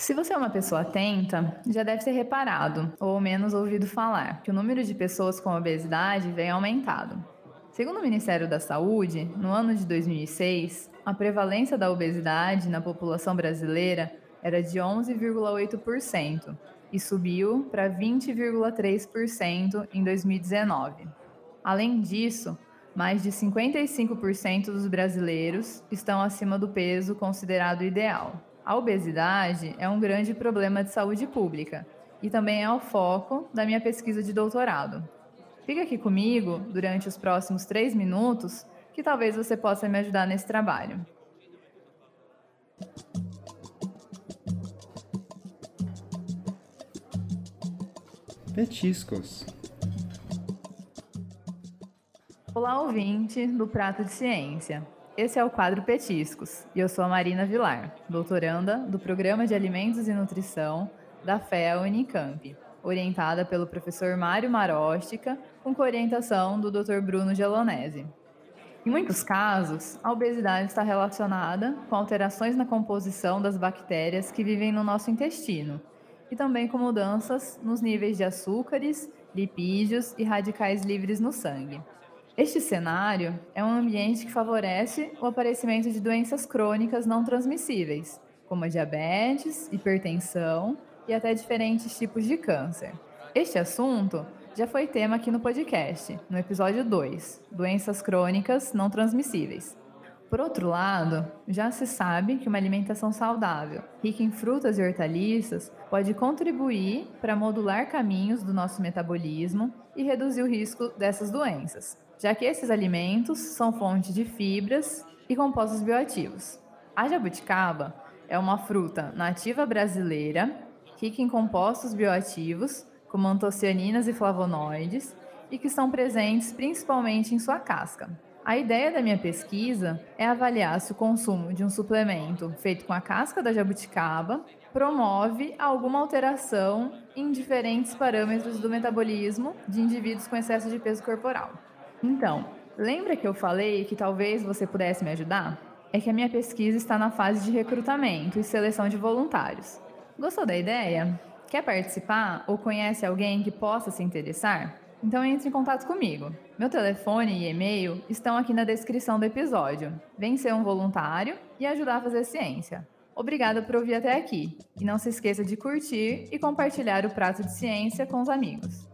Se você é uma pessoa atenta, já deve ter reparado, ou menos ouvido falar, que o número de pessoas com obesidade vem aumentado. Segundo o Ministério da Saúde, no ano de 2006, a prevalência da obesidade na população brasileira era de 11,8% e subiu para 20,3% em 2019. Além disso, mais de 55% dos brasileiros estão acima do peso considerado ideal. A obesidade é um grande problema de saúde pública e também é o foco da minha pesquisa de doutorado. Fica aqui comigo durante os próximos três minutos que talvez você possa me ajudar nesse trabalho. Petiscos. Olá, ouvinte do Prato de Ciência. Esse é o quadro Petiscos e eu sou a Marina Vilar, doutoranda do Programa de Alimentos e Nutrição da FEA Unicamp, orientada pelo professor Mário Maróstica, com coorientação do Dr. Bruno Gelonese. Em muitos casos, a obesidade está relacionada com alterações na composição das bactérias que vivem no nosso intestino e também com mudanças nos níveis de açúcares, lipídios e radicais livres no sangue. Este cenário é um ambiente que favorece o aparecimento de doenças crônicas não transmissíveis, como a diabetes, hipertensão e até diferentes tipos de câncer. Este assunto já foi tema aqui no podcast, no episódio 2, Doenças Crônicas Não Transmissíveis. Por outro lado, já se sabe que uma alimentação saudável, rica em frutas e hortaliças, pode contribuir para modular caminhos do nosso metabolismo e reduzir o risco dessas doenças, já que esses alimentos são fonte de fibras e compostos bioativos. A jabuticaba é uma fruta nativa brasileira, rica em compostos bioativos, como antocianinas e flavonoides, e que são presentes principalmente em sua casca. A ideia da minha pesquisa é avaliar se o consumo de um suplemento feito com a casca da jabuticaba promove alguma alteração em diferentes parâmetros do metabolismo de indivíduos com excesso de peso corporal. Então, lembra que eu falei que talvez você pudesse me ajudar? É que a minha pesquisa está na fase de recrutamento e seleção de voluntários. Gostou da ideia? Quer participar ou conhece alguém que possa se interessar? Então entre em contato comigo. Meu telefone e e-mail estão aqui na descrição do episódio. Vem ser um voluntário e ajudar a fazer ciência. Obrigada por ouvir até aqui. E não se esqueça de curtir e compartilhar o prato de ciência com os amigos.